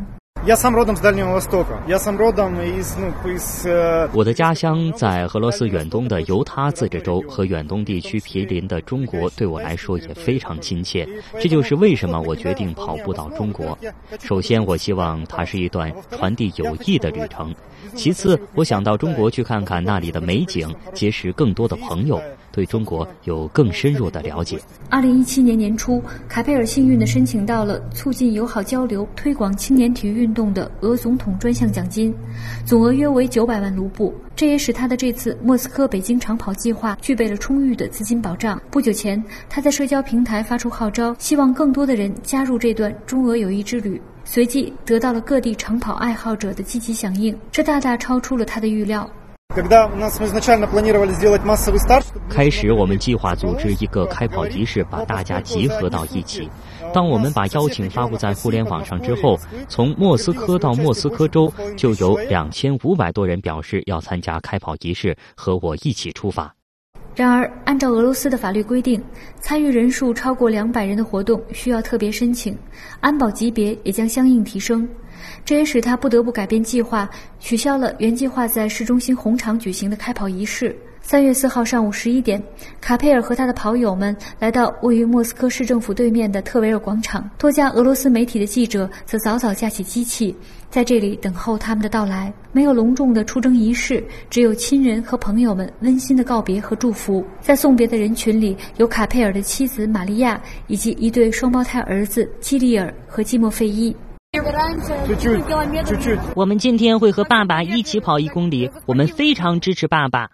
[SPEAKER 2] 我的家乡在俄罗斯远东的犹他自治州，和远东地区毗邻的中国对我来说也非常亲切。这就是为什么我决定跑步到中国。首先，我希望它是一段传递友谊的旅程。其次，我想到中国去看看那里的美景，结识更多的朋友，对中国有更深入的了解。
[SPEAKER 41] 二零一七年年初，卡佩尔幸运地申请到了促进友好交流、推广青年体育运动的俄总统专项奖金，总额约为九百万卢布。这也使他的这次莫斯科北京长跑计划具备了充裕的资金保障。不久前，他在社交平台发出号召，希望更多的人加入这段中俄友谊之旅。随即得到了各地长跑爱好者的积极响应，这大大超出了他的预料。
[SPEAKER 2] 开始，我们计划组织一个开跑仪式，把大家集合到一起。当我们把邀请发布在互联网上之后，从莫斯科到莫斯科州就有两千五百多人表示要参加开跑仪式，和我一起出发。
[SPEAKER 41] 然而，按照俄罗斯的法律规定，参与人数超过两百人的活动需要特别申请，安保级别也将相应提升。这也使他不得不改变计划，取消了原计划在市中心红场举行的开跑仪式。三月四号上午十一点，卡佩尔和他的跑友们来到位于莫斯科市政府对面的特维尔广场。多家俄罗斯媒体的记者则早早架起机器，在这里等候他们的到来。没有隆重的出征仪式，只有亲人和朋友们温馨的告别和祝福。在送别的人群里，有卡佩尔的妻子玛利亚以及一对双胞胎儿子基利尔和季莫费伊。
[SPEAKER 42] 我们今天会和爸爸一起跑一公里，我们非常支持爸爸。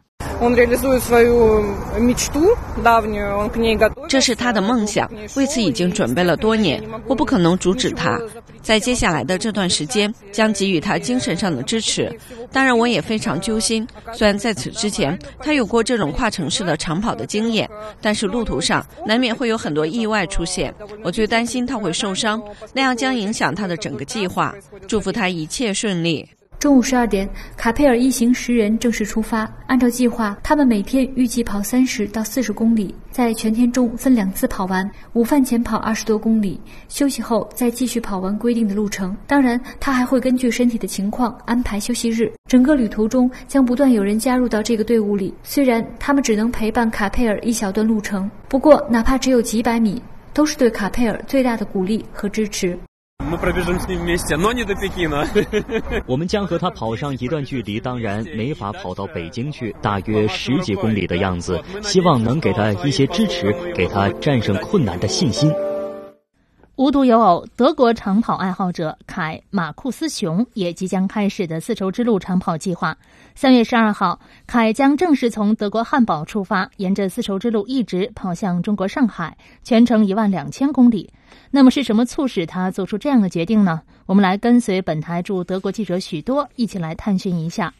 [SPEAKER 43] 这是他的梦想，为此已经准备了多年。我不可能阻止他，在接下来的这段时间将给予他精神上的支持。当然，我也非常揪心。虽然在此之前他有过这种跨城市的长跑的经验，但是路途上难免会有很多意外出现。我最担心他会受伤，那样将影响他的整个计划。祝福他一切顺利。
[SPEAKER 41] 中午十二点，卡佩尔一行十人正式出发。按照计划，他们每天预计跑三十到四十公里，在全天中分两次跑完。午饭前跑二十多公里，休息后再继续跑完规定的路程。当然，他还会根据身体的情况安排休息日。整个旅途中将不断有人加入到这个队伍里，虽然他们只能陪伴卡佩尔一小段路程，不过哪怕只有几百米，都是对卡佩尔最大的鼓励和支持。
[SPEAKER 2] 我们将和他跑上一段距离，当然没法跑到北京去，大约十几公里的样子。希望能给他一些支持，给他战胜困难的信心。
[SPEAKER 3] 无独有偶，德国长跑爱好者凯·马库斯·熊也即将开始的丝绸之路长跑计划。三月十二号，凯将正式从德国汉堡出发，沿着丝绸之路一直跑向中国上海，全程一万两千公里。那么，是什么促使他做出这样的决定呢？我们来跟随本台驻德国记者许多一起来探寻一下。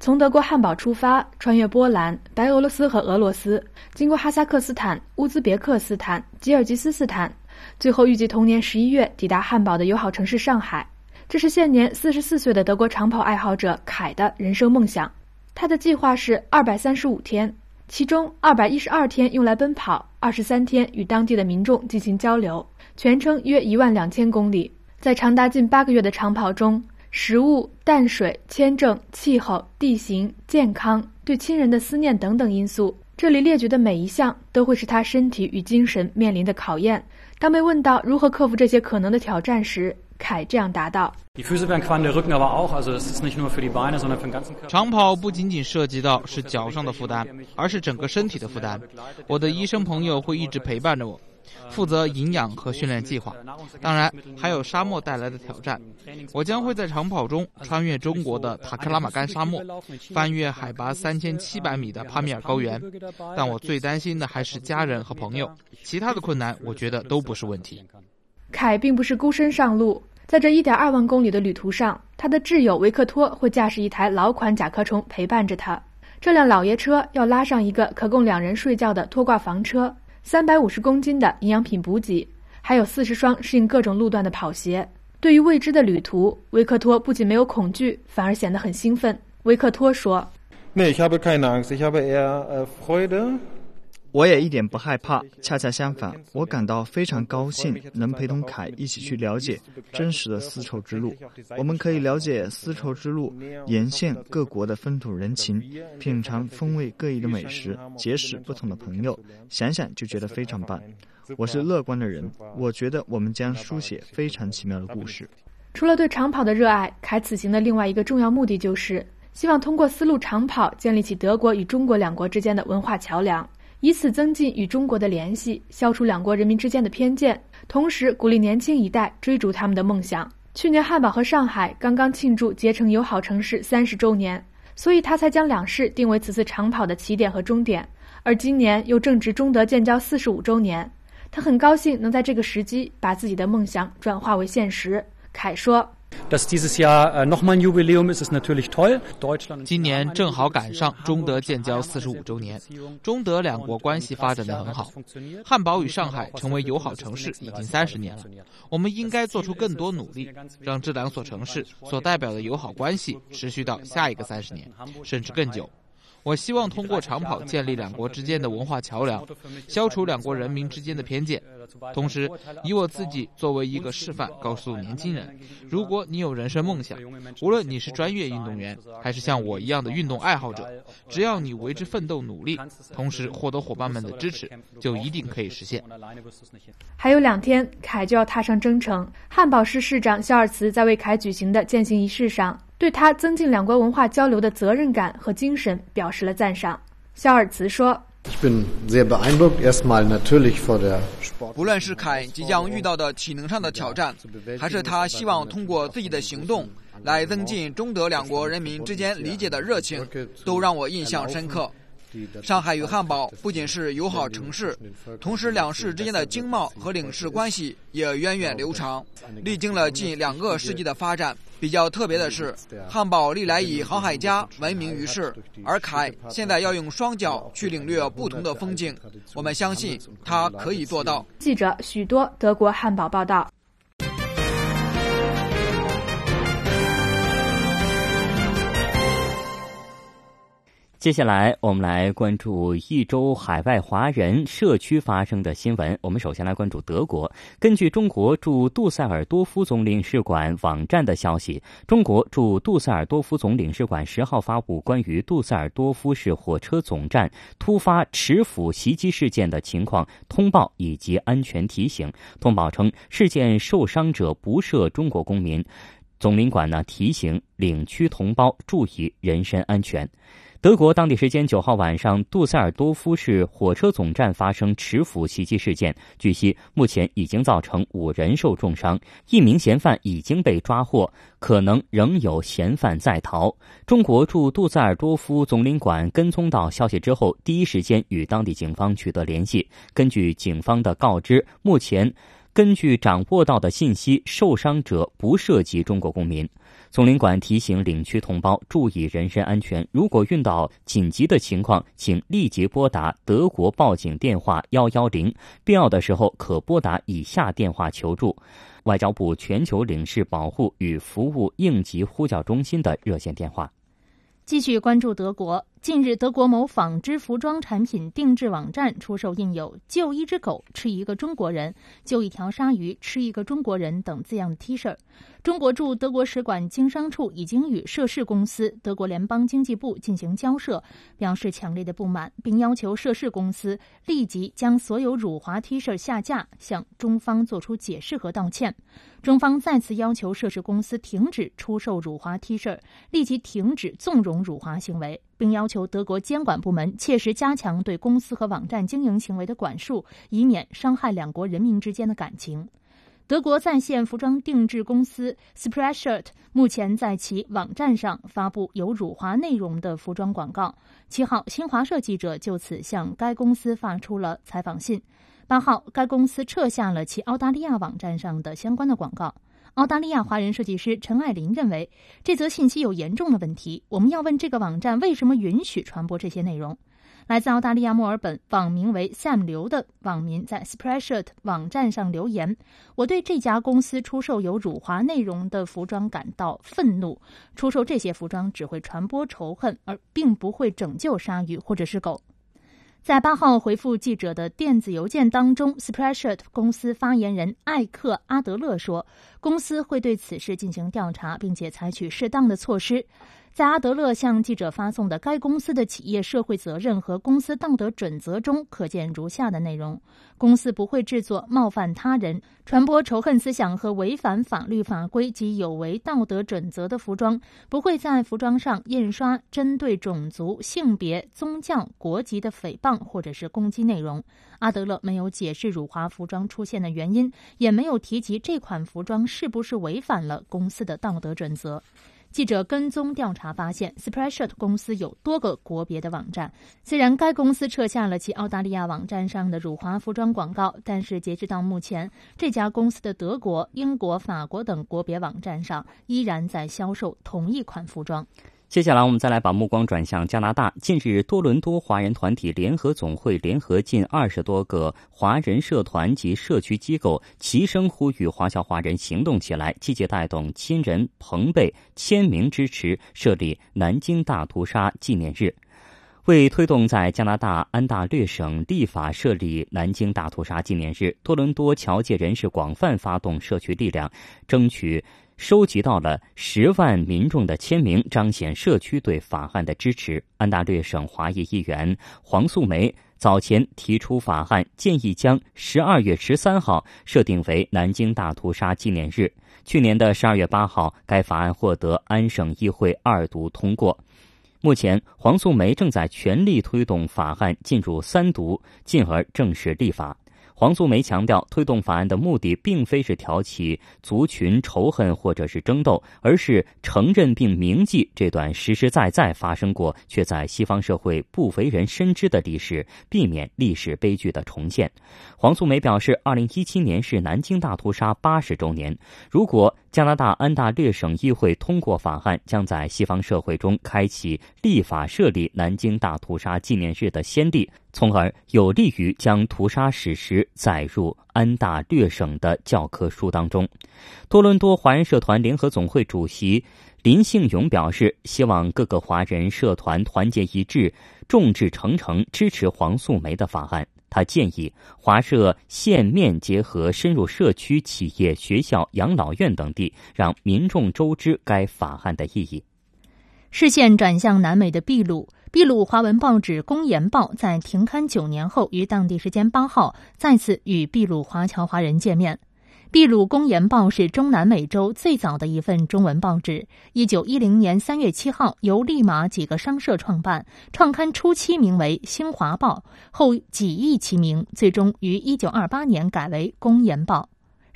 [SPEAKER 36] 从德国汉堡出发，穿越波兰、白俄罗斯和俄罗斯，经过哈萨克斯坦、乌兹别克斯坦、吉尔吉斯斯坦。最后预计同年十一月抵达汉堡的友好城市上海，这是现年四十四岁的德国长跑爱好者凯的人生梦想。他的计划是二百三十五天，其中二百一十二天用来奔跑，二十三天与当地的民众进行交流，全程约一万两千公里。在长达近八个月的长跑中，食物、淡水、签证、气候、地形、健康、对亲人的思念等等因素，这里列举的每一项都会是他身体与精神面临的考验。当被问到如何克服这些可能的挑战时，凯这样答道：“
[SPEAKER 33] 长跑不仅仅涉及到是脚上的负担，而是整个身体的负担。我的医生朋友会一直陪伴着我。”负责营养和训练计划，当然还有沙漠带来的挑战。我将会在长跑中穿越中国的塔克拉玛干沙漠，翻越海拔三千七百米的帕米尔高原。但我最担心的还是家人和朋友，其他的困难我觉得都不是问题。
[SPEAKER 36] 凯并不是孤身上路，在这一点二万公里的旅途上，他的挚友维克托会驾驶一台老款甲壳虫陪伴着他。这辆老爷车要拉上一个可供两人睡觉的拖挂房车。三百五十公斤的营养品补给，还有四十双适应各种路段的跑鞋。对于未知的旅途，维克托不仅没有恐惧，反而显得很兴奋。维克托说。
[SPEAKER 44] 我也一点不害怕，恰恰相反，我感到非常高兴，能陪同凯一起去了解真实的丝绸之路。我们可以了解丝绸之路沿线各国的风土人情，品尝风味各异的美食，结识不同的朋友，想想就觉得非常棒。我是乐观的人，我觉得我们将书写非常奇妙的故事。
[SPEAKER 36] 除了对长跑的热爱，凯此行的另外一个重要目的就是希望通过丝路长跑建立起德国与中国两国之间的文化桥梁。以此增进与中国的联系，消除两国人民之间的偏见，同时鼓励年轻一代追逐他们的梦想。去年汉堡和上海刚刚庆祝结成友好城市三十周年，所以他才将两市定为此次长跑的起点和终点。而今年又正值中德建交四十五周年，他很高兴能在这个时机把自己的梦想转化为现实。凯说。
[SPEAKER 33] 今年正好赶上中德建交四十五周年，中德两国关系发展得很好。汉堡与上海成为友好城市已经三十年了，我们应该做出更多努力，让这两所城市所代表的友好关系持续到下一个三十年，甚至更久。我希望通过长跑建立两国之间的文化桥梁，消除两国人民之间的偏见，同时以我自己作为一个示范，告诉年轻人：如果你有人生梦想，无论你是专业运动员还是像我一样的运动爱好者，只要你为之奋斗努力，同时获得伙伴们的支持，就一定可以实现。
[SPEAKER 36] 还有两天，凯就要踏上征程。汉堡市市长肖尔茨在为凯举行的践行仪式上。对他增进两国文化交流的责任感和精神表示了赞赏。肖尔茨说：“
[SPEAKER 45] 不论是凯即将遇到的体能上的挑战，还是他希望通过自己的行动来增进中德两国人民之间理解的热情，都让我印象深刻。”上海与汉堡不仅是友好城市，同时两市之间的经贸和领事关系也源远流长，历经了近两个世纪的发展。比较特别的是，汉堡历来以航海家闻名于世，而凯现在要用双脚去领略不同的风景。我们相信他可以做到。
[SPEAKER 36] 记者许多德国汉堡报道。
[SPEAKER 2] 接下来，我们来关注一周海外华人社区发生的新闻。我们首先来关注德国。根据中国驻杜塞尔多夫总领事馆网站的消息，中国驻杜塞尔多夫总领事馆十号发布关于杜塞尔多夫市火车总站突发持斧袭击事件的情况通报以及安全提醒。通报称，事件受伤者不涉中国公民。总领馆呢提醒领区同胞注意人身安全。德国当地时间九号晚上，杜塞尔多夫市火车总站发生持斧袭击事件。据悉，目前已经造成五人受重伤，一名嫌犯已经被抓获，可能仍有嫌犯在逃。中国驻杜塞尔多夫总领馆跟踪到消息之后，第一时间与当地警方取得联系。根据警方的告知，目前根据掌握到的信息，受伤者不涉及中国公民。总领馆提醒领区同胞注意人身安全。如果遇到紧急的情况，请立即拨打德国报警电话幺幺零，必要的时候可拨打以下电话求助：外交部全球领事保护与服务应急呼叫中心的热线电话。
[SPEAKER 3] 继续关注德国。近日，德国某纺织服装产品定制网站出售印有“救一只狗，吃一个中国人；救一条鲨鱼，吃一个中国人”等字样的 T 恤。中国驻德国使馆经商处已经与涉事公司德国联邦经济部进行交涉，表示强烈的不满，并要求涉事公司立即将所有辱华 T 恤下架，向中方作出解释和道歉。中方再次要求涉事公司停止出售辱华 T 恤，立即停止纵容辱华行为。并要求德国监管部门切实加强对公司和网站经营行为的管束，以免伤害两国人民之间的感情。德国在线服装定制公司 Spreadshirt 目前在其网站上发布有辱华内容的服装广告。七号，新华社记者就此向该公司发出了采访信。八号，该公司撤下了其澳大利亚网站上的相关的广告。澳大利亚华人设计师陈爱林认为，这则信息有严重的问题。我们要问这个网站为什么允许传播这些内容。来自澳大利亚墨尔本网名为 Sam 刘的网民在 Spreadshirt 网站上留言：“我对这家公司出售有辱华内容的服装感到愤怒。出售这些服装只会传播仇恨，而并不会拯救鲨鱼或者是狗。”在八号回复记者的电子邮件当中 spreadsheet 公司发言人艾克阿德勒说，公司会对此事进行调查，并且采取适当的措施。在阿德勒向记者发送的该公司的企业社会责任和公司道德准则中，可见如下的内容：公司不会制作冒犯他人、传播仇恨思想和违反法律法规及有违道德准则的服装；不会在服装上印刷针对种族、性别、宗教、国籍的诽谤或者是攻击内容。阿德勒没有解释辱华服装出现的原因，也没有提及这款服装是不是违反了公司的道德准则。记者跟踪调查发现，Spreadshirt 公司有多个国别的网站。虽然该公司撤下了其澳大利亚网站上的辱华服装广告，但是截止到目前，这家公司的德国、英国、法国等国别网站上依然在销售同一款服装。
[SPEAKER 2] 接下来，我们再来把目光转向加拿大。近日，多伦多华人团体联合总会联合近二十多个华人社团及社区机构，齐声呼吁华侨华人行动起来，积极带动亲人朋辈签名支持设立南京大屠杀纪念日。为推动在加拿大安大略省立法设立南京大屠杀纪念日，多伦多侨界人士广泛发动社区力量，争取。收集到了十万民众的签名，彰显社区对法案的支持。安大略省华裔议员黄素梅早前提出法案，建议将十二月十三号设定为南京大屠杀纪念日。去年的十二月八号，该法案获得安省议会二读通过。目前，黄素梅正在全力推动法案进入三读，进而正式立法。黄素梅强调，推动法案的目的并非是挑起族群仇恨或者是争斗，而是承认并铭记这段实实在在发生过却在西方社会不为人深知的历史，避免历史悲剧的重现。黄素梅表示，二零一七年是南京大屠杀八十周年，如果加拿大安大略省议会通过法案，将在西方社会中开启立法设立南京大屠杀纪念日的先例。从而有利于将屠杀史实载入安大略省的教科书当中。多伦多华人社团联合总会主席林幸勇表示，希望各个华人社团团结一致，众志成城，支持黄素梅的法案。他建议华社线面结合，深入社区、企业、学校、养老院等地，让民众周知该法案的意义。
[SPEAKER 3] 视线转向南美的秘鲁。秘鲁华文报纸《公研报》在停刊九年后，于当地时间八号再次与秘鲁华侨华人见面。秘鲁公研报是中南美洲最早的一份中文报纸。一九一零年三月七号，由利马几个商社创办。创刊初期名为《新华报》，后几易其名，最终于一九二八年改为《公研报》。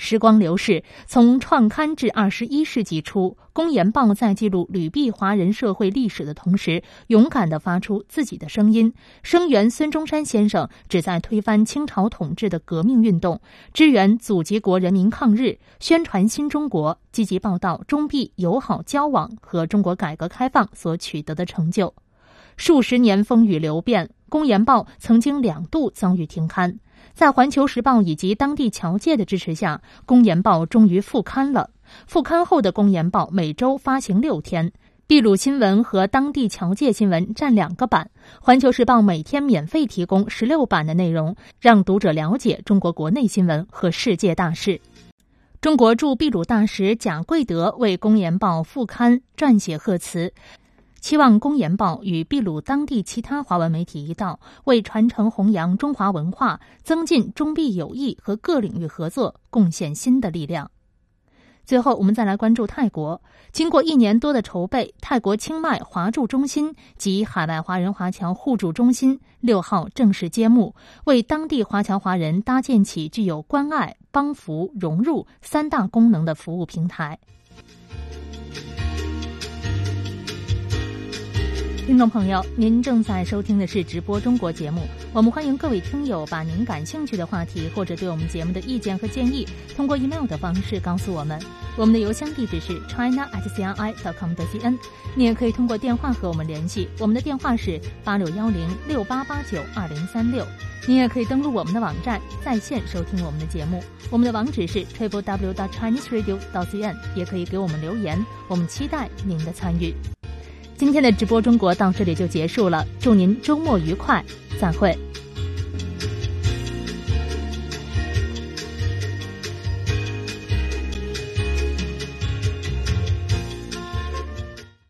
[SPEAKER 3] 时光流逝，从创刊至二十一世纪初，《公研报》在记录吕碧华人社会历史的同时，勇敢地发出自己的声音，声援孙中山先生旨在推翻清朝统治的革命运动，支援祖籍国人民抗日，宣传新中国，积极报道中碧友好交往和中国改革开放所取得的成就。数十年风雨流变，《公研报》曾经两度遭遇停刊。在《环球时报》以及当地侨界的支持下，《公研报》终于复刊了。复刊后的《公研报》每周发行六天，秘鲁新闻和当地侨界新闻占两个版，《环球时报》每天免费提供十六版的内容，让读者了解中国国内新闻和世界大事。中国驻秘鲁大使贾贵德为《公研报》复刊撰写贺词。期望《公研报》与秘鲁当地其他华文媒体一道，为传承弘扬中华文化、增进中秘友谊和各领域合作贡献新的力量。最后，我们再来关注泰国。经过一年多的筹备，泰国清迈华驻中心及海外华人华侨互助中心六号正式揭幕，为当地华侨华人搭建起具有关爱、帮扶、融入三大功能的服务平台。听众朋友，您正在收听的是直播中国节目。我们欢迎各位听友把您感兴趣的话题或者对我们节目的意见和建议，通过 email 的方式告诉我们。我们的邮箱地址是 china at cri dot com 的 cn。你也可以通过电话和我们联系，我们的电话是八六幺零六八八九二零三六。您也可以登录我们的网站，在线收听我们的节目。我们的网址是 triple w dot chinese radio dot cn。也可以给我们留言，我们期待您的参与。今天的直播中国到这里就结束了，祝您周末愉快，再会。